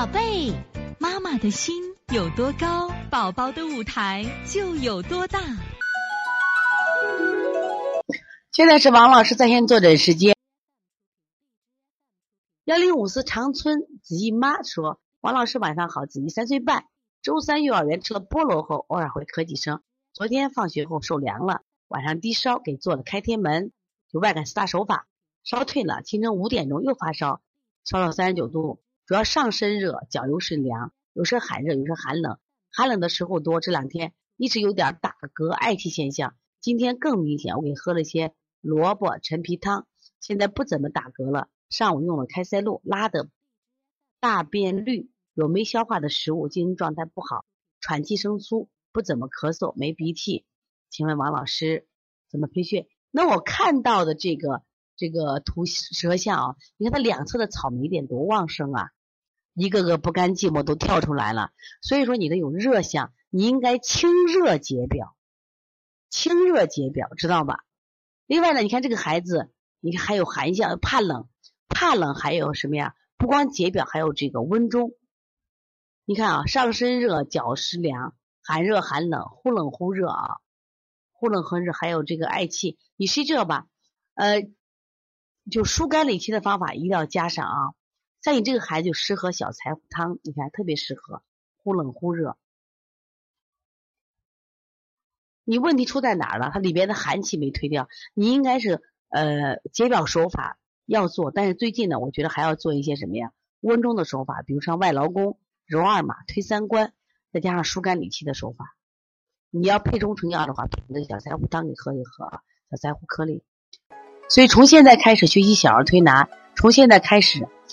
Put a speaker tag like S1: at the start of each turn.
S1: 宝贝，妈妈的心有多高，宝宝的舞台就有多大。
S2: 现在是王老师在线坐诊时间。幺零五四长春子怡妈说：“王老师晚上好，子怡三岁半，周三幼儿园吃了菠萝后，偶尔会咳几声。昨天放学后受凉了，晚上低烧，给做了开天门，就外感四大手法，烧退了。清晨五点钟又发烧，烧到三十九度，主要上身热，脚又是凉，有时寒热，有时寒冷。寒冷的时候多，这两天一直有点打嗝、嗳气现象，今天更明显。我给喝了些萝卜陈皮汤，现在不怎么打嗝了。上午用了开塞露，拉的大便绿，有没消化的食物，精神状态不好，喘气声粗，不怎么咳嗽，没鼻涕。请问王老师怎么配穴？那我看到的这个这个图舌象啊，你看它两侧的草莓点多旺盛啊，一个个不甘寂寞都跳出来了。所以说你的有热象，你应该清热解表，清热解表，知道吧？另外呢，你看这个孩子，你看还有寒象，怕冷。怕冷还有什么呀？不光解表，还有这个温中。你看啊，上身热，脚湿凉，寒热寒冷，忽冷忽热啊，忽冷忽热，还有这个嗳气。你是这吧？呃，就疏肝理气的方法一定要加上啊。像你这个孩子就适合小柴胡汤，你看特别适合，忽冷忽热。你问题出在哪儿了？它里边的寒气没推掉，你应该是呃解表手法。要做，但是最近呢，我觉得还要做一些什么呀？温中的手法，比如像外劳宫、揉二马、推三关，再加上疏肝理气的手法。你要配中成药的话，配这个小柴胡汤给喝一喝啊，小柴胡颗粒。所以从现在开始学习小儿推拿，从现在开始